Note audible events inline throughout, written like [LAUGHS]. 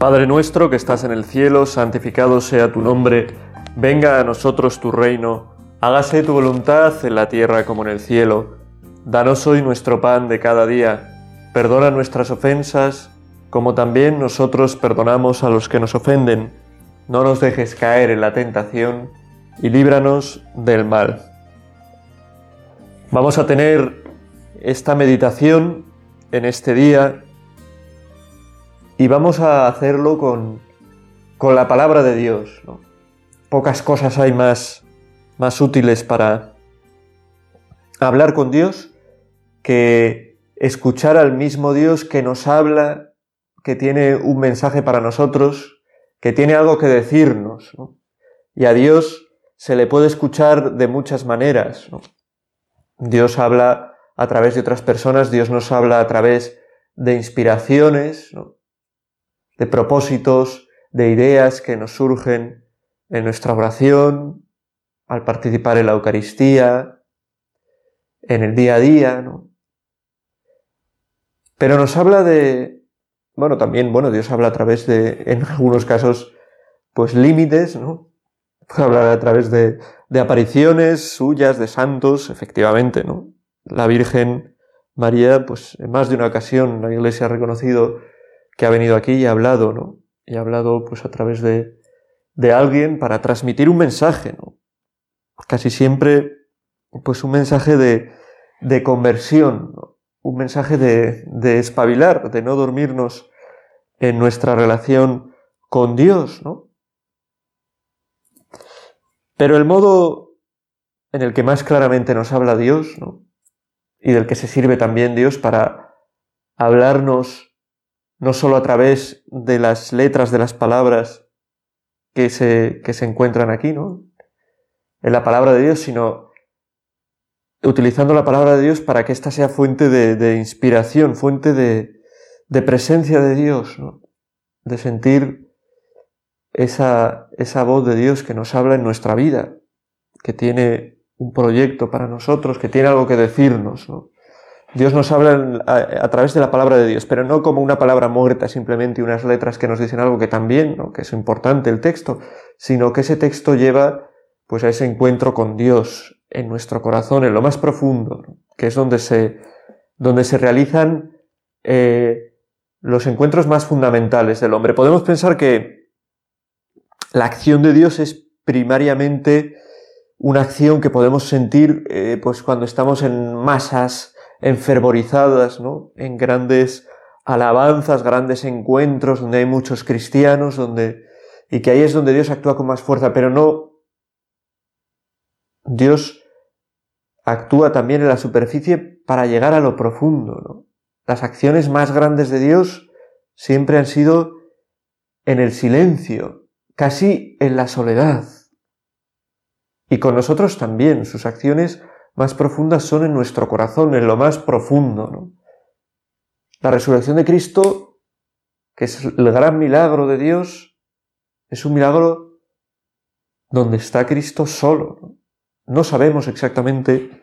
Padre nuestro que estás en el cielo, santificado sea tu nombre, venga a nosotros tu reino, hágase tu voluntad en la tierra como en el cielo. Danos hoy nuestro pan de cada día, perdona nuestras ofensas, como también nosotros perdonamos a los que nos ofenden. No nos dejes caer en la tentación y líbranos del mal. Vamos a tener esta meditación en este día y vamos a hacerlo con, con la palabra de Dios. Pocas cosas hay más, más útiles para hablar con Dios que escuchar al mismo Dios que nos habla, que tiene un mensaje para nosotros, que tiene algo que decirnos. Y a Dios se le puede escuchar de muchas maneras. Dios habla a través de otras personas, Dios nos habla a través de inspiraciones, de propósitos, de ideas que nos surgen en nuestra oración, al participar en la Eucaristía, en el día a día, ¿no? Pero nos habla de, bueno, también, bueno, Dios habla a través de, en algunos casos, pues límites, ¿no? Puede hablar a través de, de apariciones suyas, de santos, efectivamente, ¿no? La Virgen María, pues en más de una ocasión la Iglesia ha reconocido que ha venido aquí y ha hablado, ¿no? Y ha hablado pues a través de, de alguien para transmitir un mensaje, ¿no? Casi siempre, pues un mensaje de, de conversión, un mensaje de, de espabilar, de no dormirnos en nuestra relación con Dios, ¿no? Pero el modo en el que más claramente nos habla Dios, ¿no? Y del que se sirve también Dios para hablarnos no solo a través de las letras de las palabras que se, que se encuentran aquí, ¿no? En la palabra de Dios, sino utilizando la palabra de Dios para que ésta sea fuente de, inspiración, fuente de, de, presencia de Dios, ¿no? De sentir esa, esa voz de Dios que nos habla en nuestra vida, que tiene un proyecto para nosotros, que tiene algo que decirnos, ¿no? Dios nos habla a, través de la palabra de Dios, pero no como una palabra muerta, simplemente unas letras que nos dicen algo que también, que es importante el texto, sino que ese texto lleva pues a ese encuentro con Dios en nuestro corazón, en lo más profundo, que es donde se, donde se realizan eh, los encuentros más fundamentales del hombre. Podemos pensar que la acción de Dios es primariamente una acción que podemos sentir eh, pues cuando estamos en masas enfervorizadas, ¿no? En grandes alabanzas, grandes encuentros donde hay muchos cristianos, donde, y que ahí es donde Dios actúa con más fuerza, pero no, Dios actúa también en la superficie para llegar a lo profundo, ¿no? Las acciones más grandes de Dios siempre han sido en el silencio, casi en la soledad. Y con nosotros también, sus acciones más profundas son en nuestro corazón, en lo más profundo. La resurrección de Cristo, que es el gran milagro de Dios, es un milagro donde está Cristo solo. No, sabemos exactamente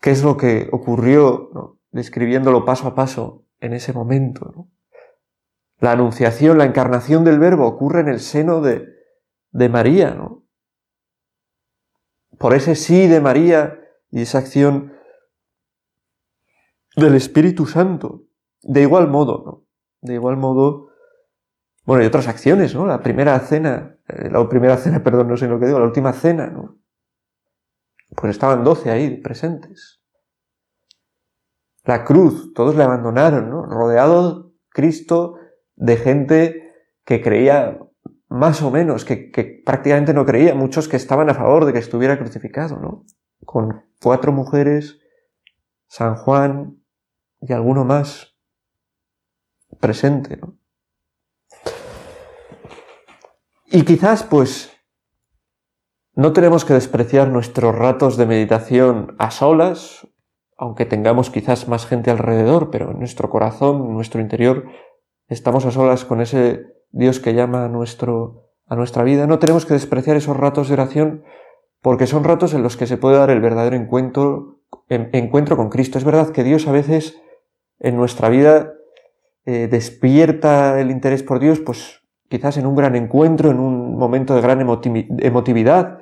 qué es lo que ocurrió, describiéndolo paso a paso en ese momento. La anunciación, la encarnación del Verbo ocurre en el seno de, de María, ¿no? Por ese sí de María y esa acción del Espíritu Santo. De igual modo, ¿no? De igual modo, bueno, y otras acciones, ¿no? La primera cena, eh, la primera cena, [LAUGHS] perdón, no sé lo que digo, la última cena, ¿no? Pues estaban doce ahí presentes. La cruz, todos le abandonaron, ¿no? Rodeado Cristo de gente que creía más o menos, que, prácticamente no creía, muchos que estaban a favor de que estuviera crucificado, ¿no? Con cuatro mujeres, San Juan y alguno más presente, ¿no? Y quizás, pues, no tenemos que despreciar nuestros ratos de meditación a solas, aunque tengamos quizás más gente alrededor, pero en nuestro corazón, en nuestro interior, estamos a solas con ese Dios que llama a, nuestro, a nuestra vida, no tenemos que despreciar esos ratos de oración porque son ratos en los que se puede dar el verdadero encuentro, encuentro con Cristo. Es verdad que Dios a veces en nuestra vida eh, despierta el interés por Dios, pues quizás en un gran encuentro, en un momento de gran emotividad,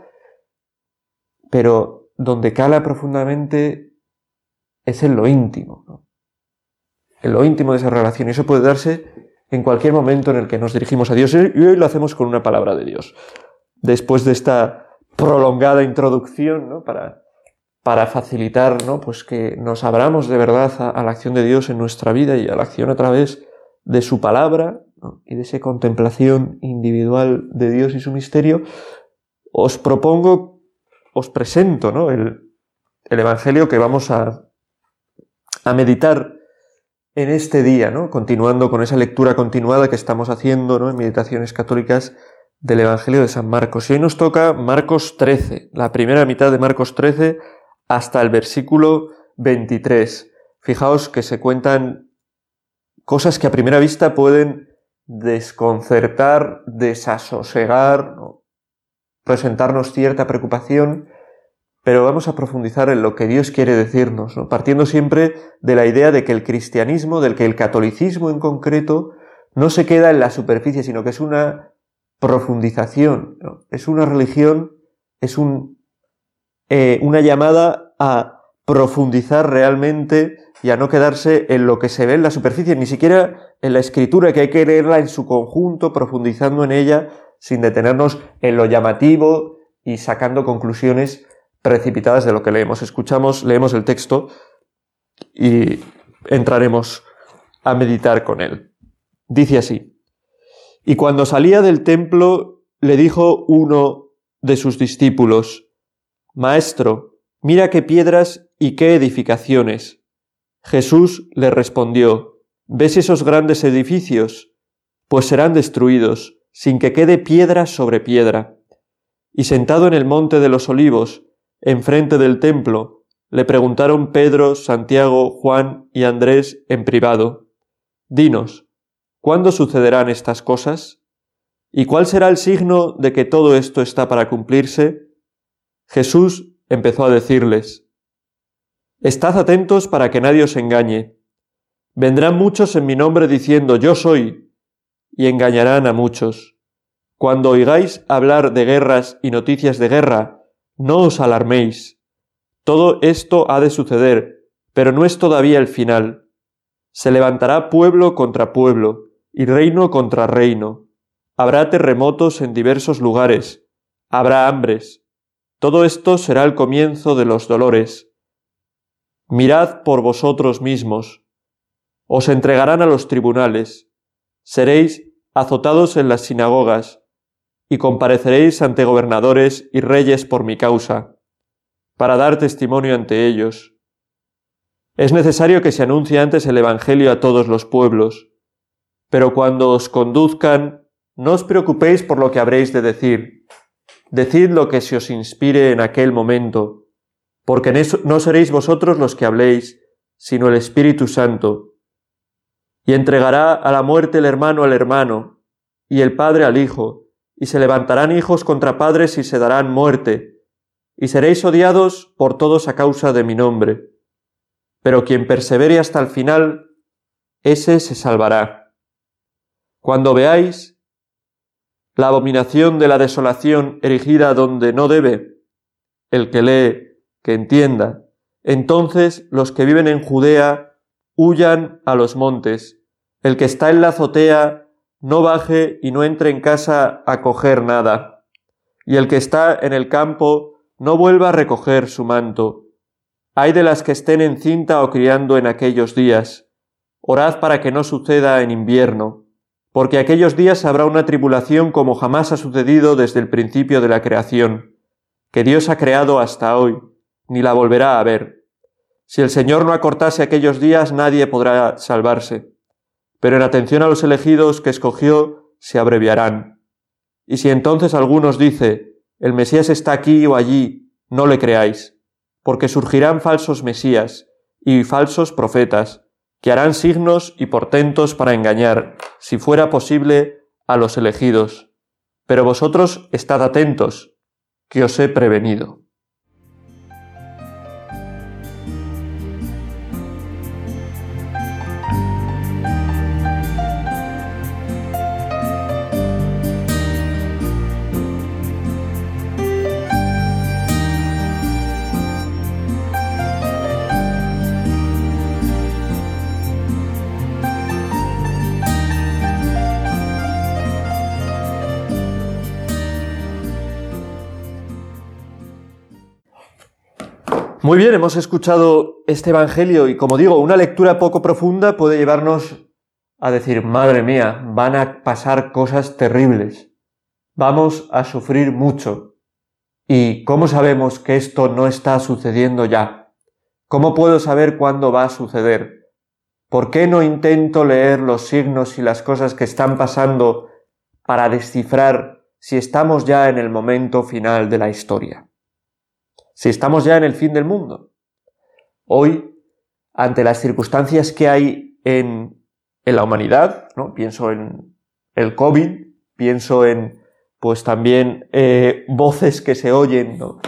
pero donde cala profundamente es en lo íntimo, en lo íntimo de esa relación. Y eso puede darse en cualquier momento en el que nos dirigimos a Dios. Y hoy lo hacemos con una palabra de Dios. Después de esta prolongada introducción, ¿no? Para, facilitar. Pues que nos abramos de verdad a, la acción de Dios en nuestra vida y a la acción a través de su palabra y de esa contemplación individual de Dios y su misterio, os propongo, os presento, ¿no? El, el Evangelio que vamos a, a meditar en este día, ¿no? Continuando con esa lectura continuada que estamos haciendo, ¿no? En Meditaciones Católicas del Evangelio de San Marcos. Y hoy nos toca Marcos 13, la primera mitad de Marcos 13 hasta el versículo 23. Fijaos que se cuentan cosas que a primera vista pueden desconcertar, desasosegar, presentarnos cierta preocupación, pero vamos a profundizar en lo que Dios quiere decirnos, partiendo siempre de la idea de que el cristianismo, del que el catolicismo en concreto, no se queda en la superficie, sino que es una profundización, es una religión, es un, eh, una llamada a profundizar realmente y a no quedarse en lo que se ve en la superficie, ni siquiera en la escritura, que hay que leerla en su conjunto, profundizando en ella, sin detenernos en lo llamativo y sacando conclusiones precipitadas de lo que leemos. Escuchamos, leemos el texto y entraremos a meditar con él. Dice así, y cuando salía del templo le dijo uno de sus discípulos, Maestro, mira qué piedras y qué edificaciones. Jesús le respondió, ¿ves esos grandes edificios? Pues serán destruidos, sin que quede piedra sobre piedra. Y sentado en el monte de los olivos, enfrente del templo, le preguntaron Pedro, Santiago, Juan y Andrés en privado, Dinos, ¿cuándo sucederán estas cosas? ¿Y cuál será el signo de que todo esto está para cumplirse? Jesús empezó a decirles, Estad atentos para que nadie os engañe. Vendrán muchos en mi nombre diciendo yo soy, y engañarán a muchos. Cuando oigáis hablar de guerras y noticias de guerra, no os alarméis. Todo esto ha de suceder, pero no es todavía el final. Se levantará pueblo contra pueblo, y reino contra reino. Habrá terremotos en diversos lugares. Habrá hambres. Todo esto será el comienzo de los dolores. Mirad por vosotros mismos. Os entregarán a los tribunales. Seréis azotados en las sinagogas y compareceréis ante gobernadores y reyes por mi causa, para dar testimonio ante ellos. Es necesario que se anuncie antes el Evangelio a todos los pueblos, pero cuando os conduzcan, no os preocupéis por lo que habréis de decir. Decid lo que se os inspire en aquel momento, porque no seréis vosotros los que habléis, sino el Espíritu Santo. Y entregará a la muerte el hermano al hermano, y el padre al hijo, y se levantarán hijos contra padres y se darán muerte, y seréis odiados por todos a causa de mi nombre. Pero quien persevere hasta el final, ese se salvará. Cuando veáis la abominación de la desolación erigida donde no debe, el que lee, que entienda, entonces los que viven en Judea huyan a los montes, el que está en la azotea no baje y no entre en casa a coger nada. Y el que está en el campo no vuelva a recoger su manto. Hay de las que estén encinta o criando en aquellos días. Orad para que no suceda en invierno, porque aquellos días habrá una tribulación como jamás ha sucedido desde el principio de la creación, que Dios ha creado hasta hoy, ni la volverá a ver. Si el Señor no acortase aquellos días, nadie podrá salvarse pero en atención a los elegidos que escogió se abreviarán. Y si entonces algunos dice, el Mesías está aquí o allí, no le creáis, porque surgirán falsos Mesías y falsos profetas, que harán signos y portentos para engañar, si fuera posible, a los elegidos. Pero vosotros estad atentos, que os he prevenido. Muy bien, hemos escuchado este Evangelio y como digo, una lectura poco profunda puede llevarnos a decir, madre mía, van a pasar cosas terribles, vamos a sufrir mucho. ¿Y cómo sabemos que esto no está sucediendo ya? ¿Cómo puedo saber cuándo va a suceder? ¿Por qué no intento leer los signos y las cosas que están pasando para descifrar si estamos ya en el momento final de la historia? Si estamos ya en el fin del mundo. Hoy, ante las circunstancias que hay en, en la humanidad, ¿no? Pienso en el COVID, pienso en, pues también, eh, voces que se oyen, ¿no?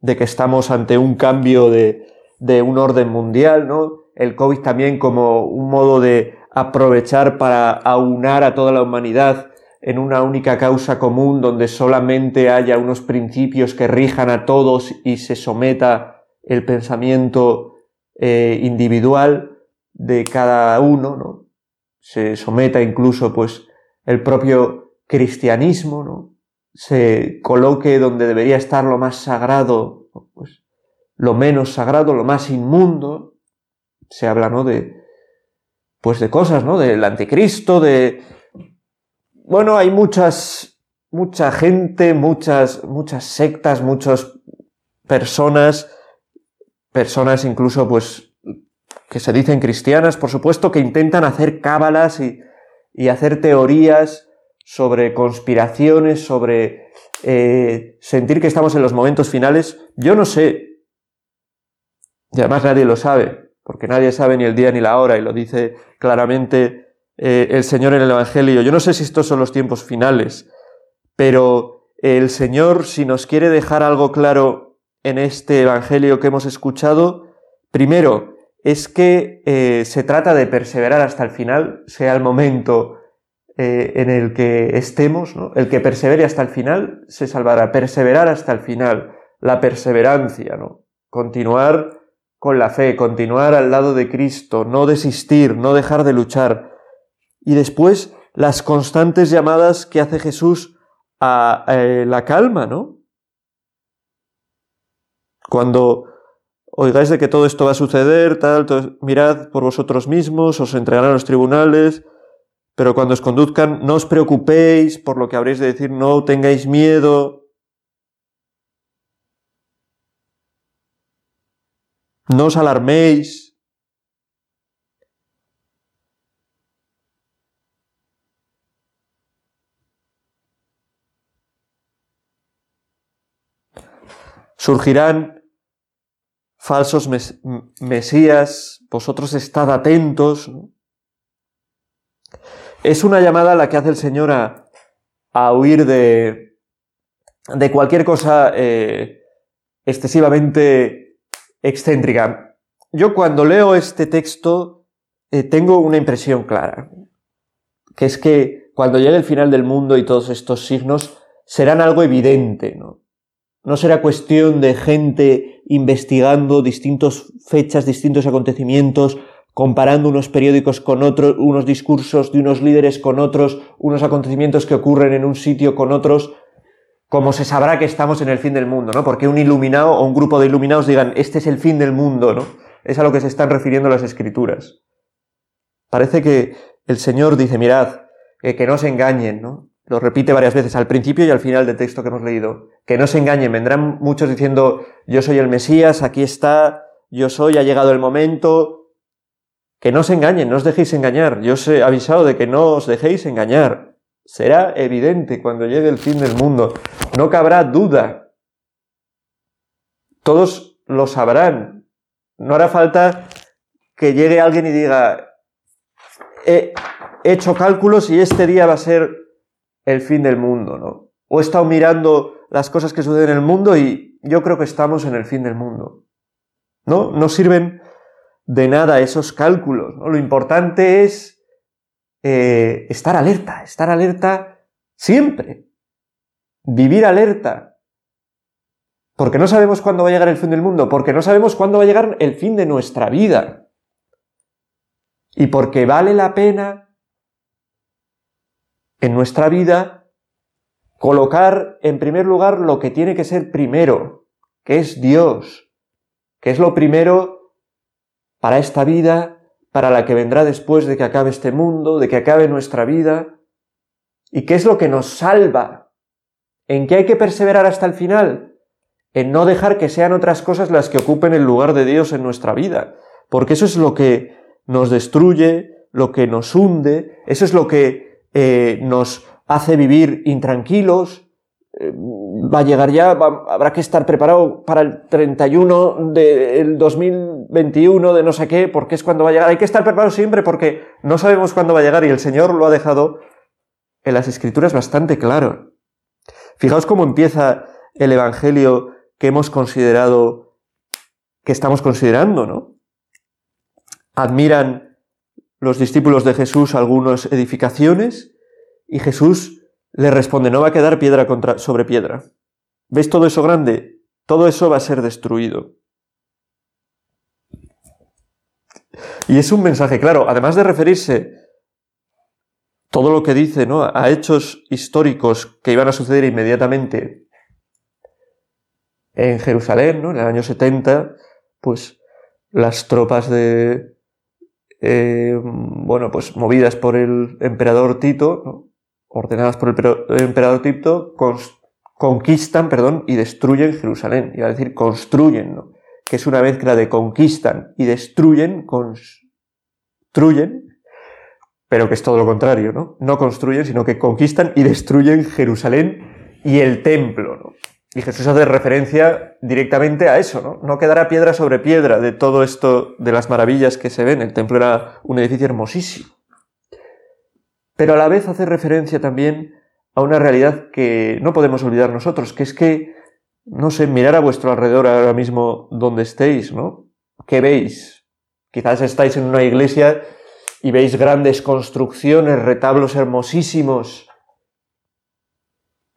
De que estamos ante un cambio de, de un orden mundial, ¿no? El COVID también como un modo de aprovechar para aunar a toda la humanidad en una única causa común donde solamente haya unos principios que rijan a todos y se someta el pensamiento eh, individual de cada uno, ¿no? Se someta incluso pues el propio cristianismo, ¿no? Se coloque donde debería estar lo más sagrado, pues lo menos sagrado, lo más inmundo. Se habla, ¿no? De, pues de cosas, ¿no? Del anticristo, de, bueno, hay muchas, mucha gente, muchas, muchas sectas, muchas personas, personas incluso, pues, que se dicen cristianas, por supuesto, que intentan hacer cábalas y, y hacer teorías sobre conspiraciones, sobre eh, sentir que estamos en los momentos finales. Yo no sé, y además nadie lo sabe, porque nadie sabe ni el día ni la hora, y lo dice claramente eh, el Señor en el Evangelio. Yo no sé si estos son los tiempos finales, pero el Señor, si nos quiere dejar algo claro en este Evangelio que hemos escuchado, primero, es que eh, se trata de perseverar hasta el final, sea el momento eh, en el que estemos, el que persevere hasta el final se salvará, perseverar hasta el final, la perseverancia, ¿no? continuar con la fe, continuar al lado de Cristo, no desistir, no dejar de luchar, y después las constantes llamadas que hace Jesús a, eh, la calma, ¿no? Cuando oigáis de que todo esto va a suceder, tal, mirad por vosotros mismos, os entregarán a los tribunales, pero cuando os conduzcan, no os preocupéis por lo que habréis de decir, no tengáis miedo. No os alarméis. Surgirán falsos mesías, vosotros estad atentos. Es una llamada a la que hace el Señor a, huir de, de cualquier cosa eh, excesivamente excéntrica. Yo cuando leo este texto eh, tengo una impresión clara, que es que cuando llegue el final del mundo y todos estos signos serán algo evidente, ¿no? No será cuestión de gente investigando distintas fechas, distintos acontecimientos, comparando unos periódicos con otros, unos discursos de unos líderes con otros, unos acontecimientos que ocurren en un sitio con otros, como se sabrá que estamos en el fin del mundo, ¿no? Porque un iluminado o un grupo de iluminados digan, este es el fin del mundo, ¿no? Es a lo que se están refiriendo las escrituras. Parece que el Señor dice, mirad, que no se engañen, ¿no? Lo repite varias veces al principio y al final del texto que hemos leído. Que no se engañen, vendrán muchos diciendo, yo soy el Mesías, aquí está, yo soy, ha llegado el momento. Que no se engañen, no os dejéis engañar. Yo os he avisado de que no os dejéis engañar. Será evidente cuando llegue el fin del mundo. No cabrá duda. Todos lo sabrán. No hará falta que llegue alguien y diga, he hecho cálculos y este día va a ser el fin del mundo, ¿no? O he estado mirando las cosas que suceden en el mundo y yo creo que estamos en el fin del mundo. ¿No? No sirven de nada esos cálculos. ¿no? Lo importante es eh, estar alerta, estar alerta siempre. Vivir alerta. Porque no sabemos cuándo va a llegar el fin del mundo, porque no sabemos cuándo va a llegar el fin de nuestra vida. Y porque vale la pena en nuestra vida colocar en primer lugar lo que tiene que ser primero, que es Dios, ¿Qué es lo primero para esta vida, para la que vendrá después de que acabe este mundo, de que acabe nuestra vida? ¿Y qué es lo que nos salva? ¿En qué hay que perseverar hasta el final? En no dejar que sean otras cosas las que ocupen el lugar de Dios en nuestra vida, porque eso es lo que nos destruye, lo que nos hunde, eso es lo que eh, nos hace vivir intranquilos, eh, va a llegar ya, habrá que estar preparado para el 31 del 2021 de no sé qué, porque es cuando va a llegar. Hay que estar preparado siempre porque no sabemos cuándo va a llegar y el Señor lo ha dejado en las Escrituras bastante claro. Fijaos cómo empieza el Evangelio que hemos considerado, que estamos considerando, ¿no? Admiran los discípulos de Jesús algunas edificaciones y Jesús le responde, no va a quedar piedra contra, sobre piedra. ¿Ves todo eso grande? Todo eso va a ser destruido. Y es un mensaje claro, además de referirse todo lo que dice ¿no? a hechos históricos que iban a suceder inmediatamente en Jerusalén, ¿no? en el año 70, pues las tropas de, eh, bueno, pues movidas por el emperador Tito, ordenadas por el emperador Tito, conquistan, perdón, y destruyen Jerusalén. Iba a decir construyen, ¿no? Que es una mezcla de conquistan y destruyen, construyen, pero que es todo lo contrario, ¿no? No construyen, sino que conquistan y destruyen Jerusalén y el templo, ¿no? Y Jesús hace referencia directamente a eso, ¿no? No quedará piedra sobre piedra de todo esto, de las maravillas que se ven. El templo era un edificio hermosísimo pero a la vez hace referencia también a una realidad que no podemos olvidar nosotros, que es que, no sé, mirar a vuestro alrededor ahora mismo donde estéis, ¿no? ¿Qué veis? Quizás estáis en una iglesia y veis grandes construcciones, retablos hermosísimos,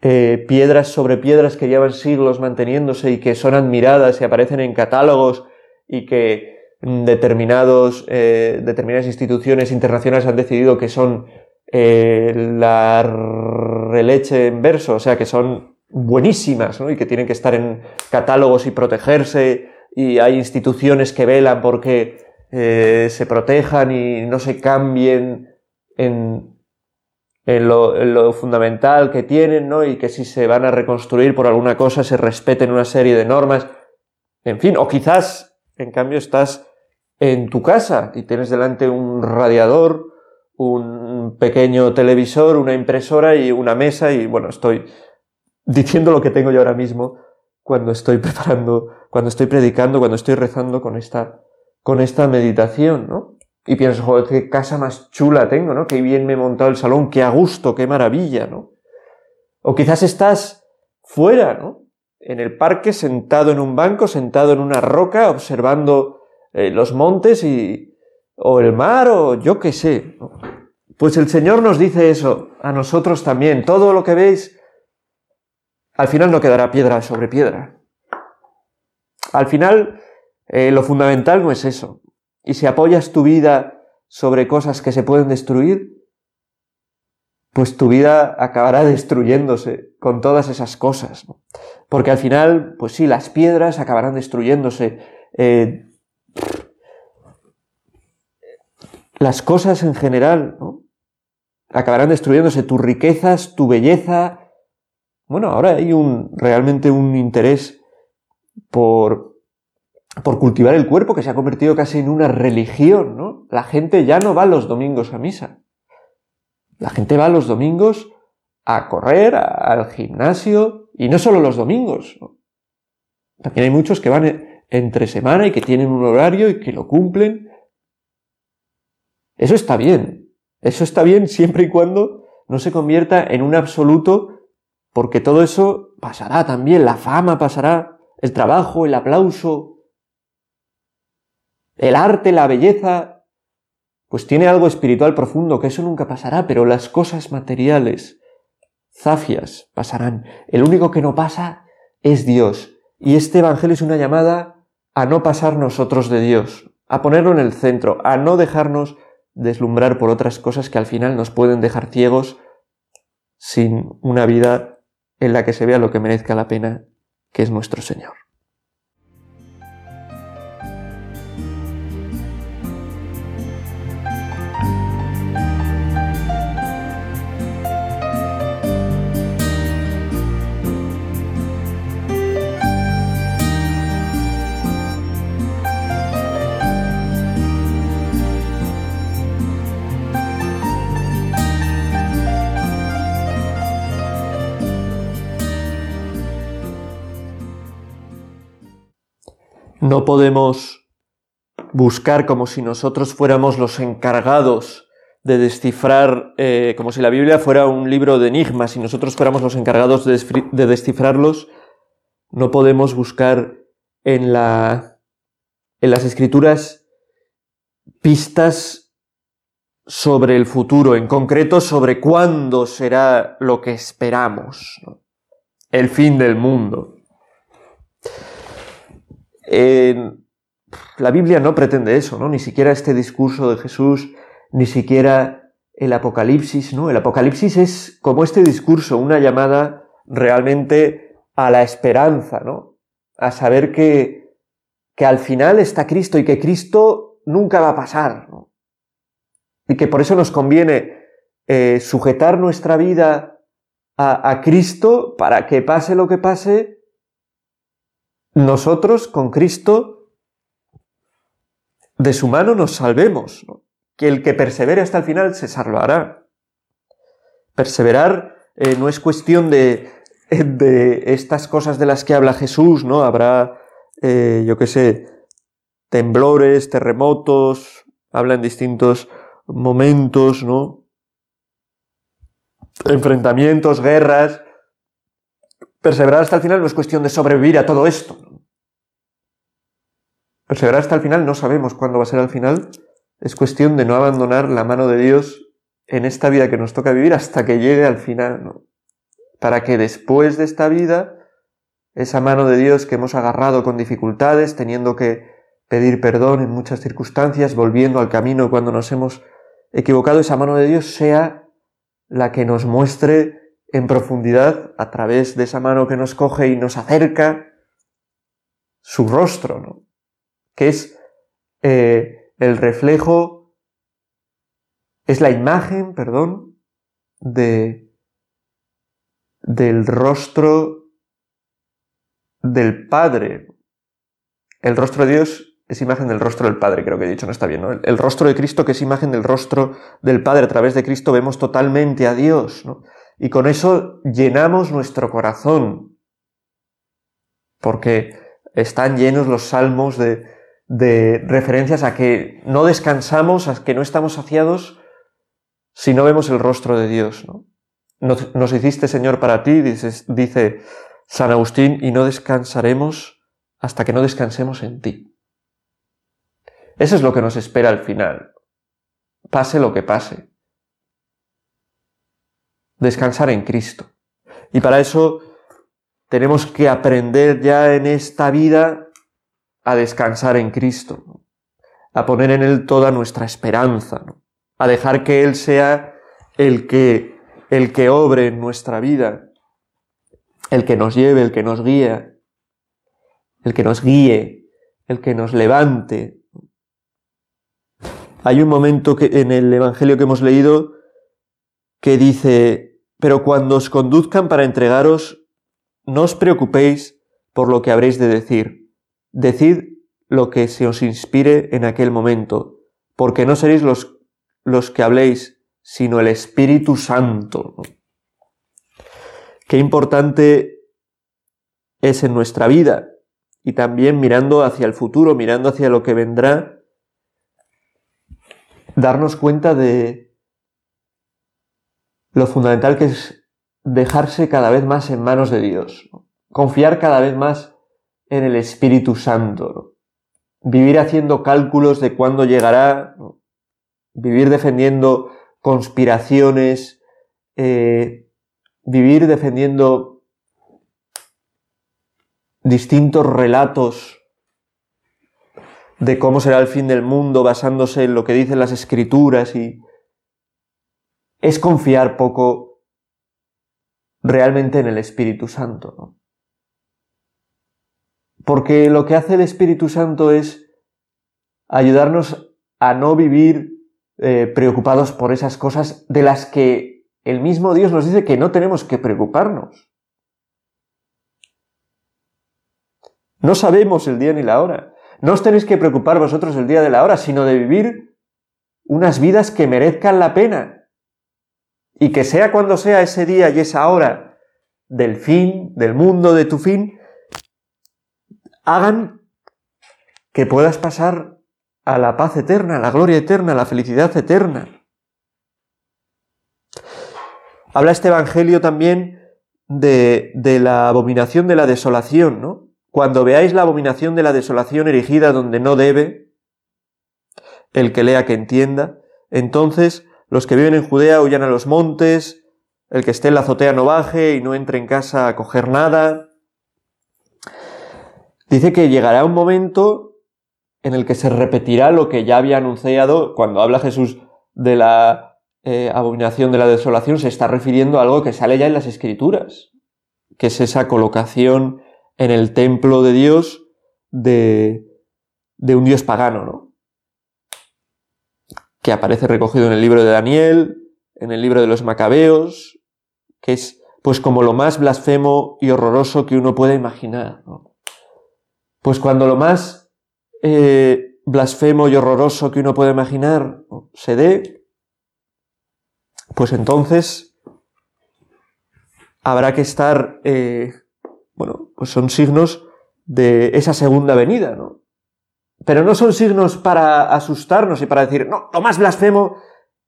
eh, piedras sobre piedras que llevan siglos manteniéndose y que son admiradas y aparecen en catálogos y que determinados, eh, determinadas instituciones internacionales han decidido que son eh, la releche en verso, o sea, que son buenísimas, ¿no? Y que tienen que estar en catálogos y protegerse, y hay instituciones que velan porque eh, se protejan y no se cambien en, en, lo, lo, fundamental que tienen, ¿no? Y que si se van a reconstruir por alguna cosa se respeten una serie de normas. En fin, o quizás, en cambio, estás en tu casa y tienes delante un radiador un pequeño televisor, una impresora y una mesa y bueno, estoy diciendo lo que tengo yo ahora mismo cuando estoy [LAUGHS] preparando, cuando estoy predicando, cuando estoy rezando con esta, con esta meditación, ¿no? Y pienso, joder, qué casa más chula tengo, ¿no? Qué bien me he montado el salón, qué a gusto, qué maravilla, ¿no? O quizás estás fuera, ¿no? En el parque, sentado en un banco, sentado en una roca, observando eh, los montes y, o el mar, o yo qué sé. Pues el Señor nos dice eso a nosotros también. Todo lo que veis, al final no quedará piedra sobre piedra. Al final, eh, lo fundamental no es eso. Y si apoyas tu vida sobre cosas que se pueden destruir, pues tu vida acabará destruyéndose con todas esas cosas. Porque al final, pues sí, las piedras acabarán destruyéndose. Eh, las cosas en general, ¿no? Acabarán destruyéndose tus riquezas, tu belleza. Bueno, ahora hay un, realmente un interés por, por cultivar el cuerpo que se ha convertido casi en una religión, ¿no? La gente ya no va los domingos a misa. La gente va los domingos a correr, al gimnasio, y no solo los domingos. También hay muchos que van entre semana y que tienen un horario y que lo cumplen eso está bien. Eso está bien siempre y cuando no se convierta en un absoluto, porque todo eso pasará también, la fama pasará, el trabajo, el aplauso, el arte, la belleza, pues tiene algo espiritual profundo, que eso nunca pasará, pero las cosas materiales, zafias, pasarán. El único que no pasa es Dios. Y este Evangelio es una llamada a no pasar nosotros de Dios, a ponerlo en el centro, a no dejarnos deslumbrar por otras cosas que al final nos pueden dejar ciegos sin una vida en la que se vea lo que merezca la pena, que es nuestro Señor. No podemos buscar como si nosotros fuéramos los encargados de descifrar, eh, como si la Biblia fuera un libro de enigmas y nosotros fuéramos los encargados de, de descifrarlos. No podemos buscar en las escrituras pistas sobre el futuro, en concreto sobre cuándo será lo que esperamos, el fin del mundo. La Biblia no pretende eso, ¿no? Ni siquiera este discurso de Jesús, ni siquiera el Apocalipsis, ¿no? El Apocalipsis es como este discurso, una llamada realmente a la esperanza, ¿no? A saber que, que al final está Cristo y que Cristo nunca va a pasar, ¿no? Y que por eso nos conviene eh, sujetar nuestra vida a, a Cristo para que pase lo que pase, nosotros con Cristo de su mano nos salvemos. Que el que persevere hasta el final se salvará. Perseverar eh, no es cuestión de, de, estas cosas de las que habla Jesús, ¿no? Habrá, eh, yo qué sé, temblores, terremotos, habla en distintos momentos, ¿no? Enfrentamientos, guerras. Perseverar hasta el final no es cuestión de sobrevivir a todo esto. Perseverar hasta el final no sabemos cuándo va a ser al final. Es cuestión de no abandonar la mano de Dios en esta vida que nos toca vivir hasta que llegue al final, ¿no? Para que después de esta vida, esa mano de Dios que hemos agarrado con dificultades, teniendo que pedir perdón en muchas circunstancias, volviendo al camino cuando nos hemos equivocado, esa mano de Dios sea la que nos muestre en profundidad, a través de esa mano que nos coge y nos acerca, su rostro, ¿no? Que es eh, el reflejo, es la imagen, perdón, de, del rostro del Padre. El rostro de Dios es imagen del rostro del Padre, creo que he dicho, no está bien, ¿no? El, rostro de Cristo, que es imagen del rostro del Padre, a través de Cristo vemos totalmente a Dios, ¿no? Y con eso llenamos nuestro corazón, porque están llenos los salmos de, referencias a que no descansamos, a que no estamos saciados si no vemos el rostro de Dios, ¿no? Nos, hiciste, Señor, para ti, dice San Agustín, y no descansaremos hasta que no descansemos en ti. Eso es lo que nos espera al final. Pase lo que pase. Descansar en Cristo. Y para eso tenemos que aprender ya en esta vida a descansar en Cristo, a poner en Él toda nuestra esperanza, a dejar que Él sea el que, el que obre en nuestra vida, el que nos lleve, el que nos guía, el que nos guíe, el que nos levante, hay un momento que, en el Evangelio que hemos leído que dice, pero cuando os conduzcan para entregaros, no os preocupéis por lo que habréis de decir. Decid lo que se os inspire en aquel momento, porque no seréis los, los que habléis, sino el Espíritu Santo. Qué importante es en nuestra vida y también mirando hacia el futuro, mirando hacia lo que vendrá, darnos cuenta de lo fundamental que es dejarse cada vez más en manos de Dios, confiar cada vez más en el Espíritu Santo, vivir haciendo cálculos de cuándo llegará, vivir defendiendo conspiraciones, eh, vivir defendiendo distintos relatos de cómo será el fin del mundo basándose en lo que dicen las escrituras y es confiar poco realmente en el Espíritu Santo. Porque lo que hace el Espíritu Santo es ayudarnos a no vivir eh, preocupados por esas cosas de las que el mismo Dios nos dice que no tenemos que preocuparnos. No sabemos el día ni la hora. No os tenéis que preocupar vosotros el día de la hora, sino de vivir unas vidas que merezcan la pena. Y que sea cuando sea ese día y esa hora del fin, del mundo, de tu fin, hagan que puedas pasar a la paz eterna, a la gloria eterna, a la felicidad eterna. Habla este Evangelio también de, de la abominación de la desolación, ¿no? Cuando veáis la abominación de la desolación erigida donde no debe, el que lea que entienda, entonces los que viven en Judea huyan a los montes, el que esté en la azotea no baje y no entre en casa a coger nada. Dice que llegará un momento en el que se repetirá lo que ya había anunciado cuando habla Jesús de la eh, abominación de la desolación, se está refiriendo a algo que sale ya en las escrituras, que es esa colocación en el templo de Dios de, de un Dios pagano, ¿no? Que aparece recogido en el libro de Daniel, en el libro de los Macabeos, que es pues como lo más blasfemo y horroroso que uno puede imaginar. Pues cuando lo más eh, blasfemo y horroroso que uno puede imaginar se dé, pues entonces habrá que estar, eh, bueno, pues son signos de esa segunda venida, ¿no? Pero no son signos para asustarnos y para decir, no, lo más blasfemo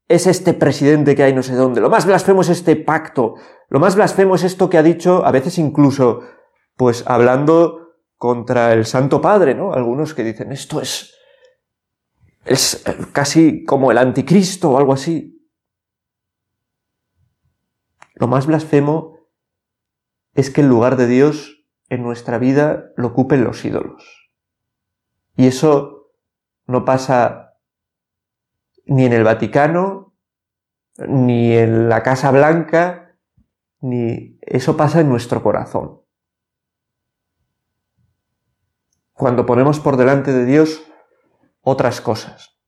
es este presidente que hay no sé dónde, lo más blasfemo es este pacto, lo más blasfemo es esto que ha dicho, a veces incluso, pues hablando contra el Santo Padre, ¿no? Algunos que dicen, esto es, es casi como el anticristo o algo así. Lo más blasfemo es que el lugar de Dios en nuestra vida lo ocupen los ídolos. Y eso no pasa ni en el Vaticano, ni en la Casa Blanca, ni eso pasa en nuestro corazón. Cuando ponemos por delante de Dios otras cosas.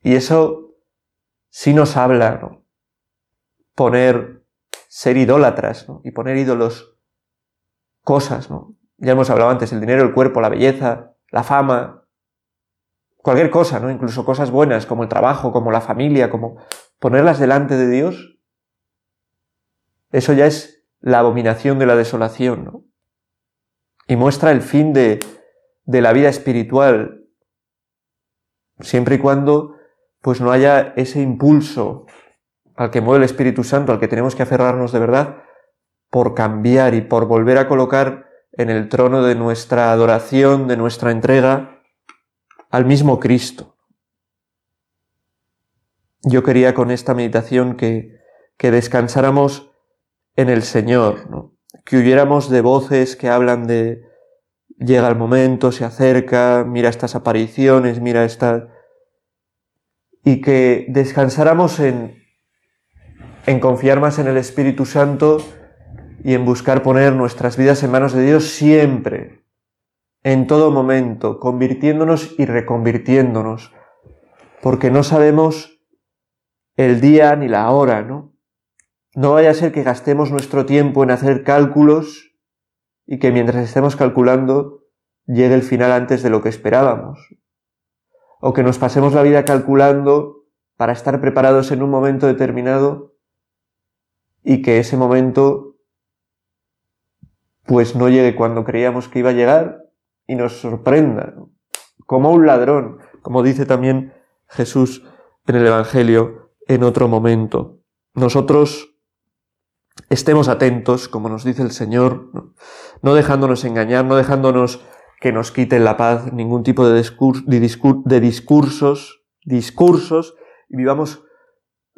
Y eso sí nos habla, ¿no? Poner, ser idólatras, ¿no? Y poner ídolos, cosas, ¿no? Ya hemos hablado antes, el dinero, el cuerpo, la belleza, la fama, cualquier cosa, ¿no? Incluso cosas buenas como el trabajo, como la familia, como ponerlas delante de Dios, eso ya es la abominación de la desolación, ¿no? Y muestra el fin de, de la vida espiritual, siempre y cuando pues no haya ese impulso al que mueve el Espíritu Santo, al que tenemos que aferrarnos de verdad, por cambiar y por volver a colocar en el trono de nuestra adoración, de nuestra entrega, al mismo Cristo. Yo quería con esta meditación que, que descansáramos en el Señor, que huyéramos de voces que hablan de llega el momento, se acerca, mira estas apariciones, mira esta... y que descansáramos en, en confiar más en el Espíritu Santo y en buscar poner nuestras vidas en manos de Dios siempre, en todo momento, convirtiéndonos y reconvirtiéndonos, porque no sabemos el día ni la hora, ¿no? No vaya a ser que gastemos nuestro tiempo en hacer cálculos y que mientras estemos calculando llegue el final antes de lo que esperábamos. O que nos pasemos la vida calculando para estar preparados en un momento determinado y que ese momento pues no llegue cuando creíamos que iba a llegar y nos sorprenda, como un ladrón, como dice también Jesús en el Evangelio en otro momento. Nosotros estemos atentos, como nos dice el Señor, no, dejándonos engañar, no dejándonos que nos quiten la paz ningún tipo de, de, discursos, discursos, y vivamos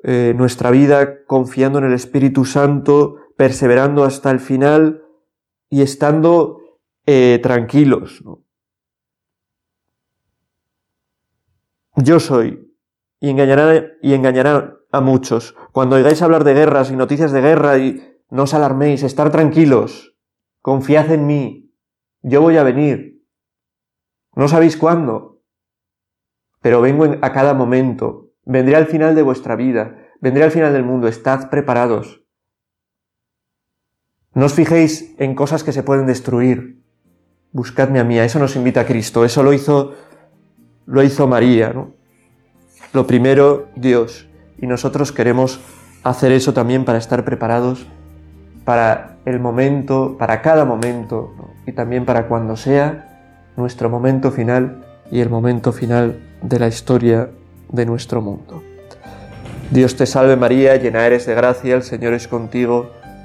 eh, nuestra vida confiando en el Espíritu Santo, perseverando hasta el final y estando eh, tranquilos. Yo soy, y engañará, y engañará a muchos. Cuando oigáis hablar de guerras y noticias de guerra, y no os alarméis, estar tranquilos, confiad en mí, yo voy a venir. No sabéis cuándo, pero vengo a cada momento, vendré al final de vuestra vida, vendré al final del mundo, estad preparados. No os fijéis en cosas que se pueden destruir, buscadme a mí, a eso nos invita Cristo, eso lo hizo, lo hizo María. Lo primero, Dios, y nosotros queremos hacer eso también para estar preparados para el momento, para cada momento, y también para cuando sea, nuestro momento final y el momento final de la historia de nuestro mundo. Dios te salve María, llena eres de gracia, el Señor es contigo,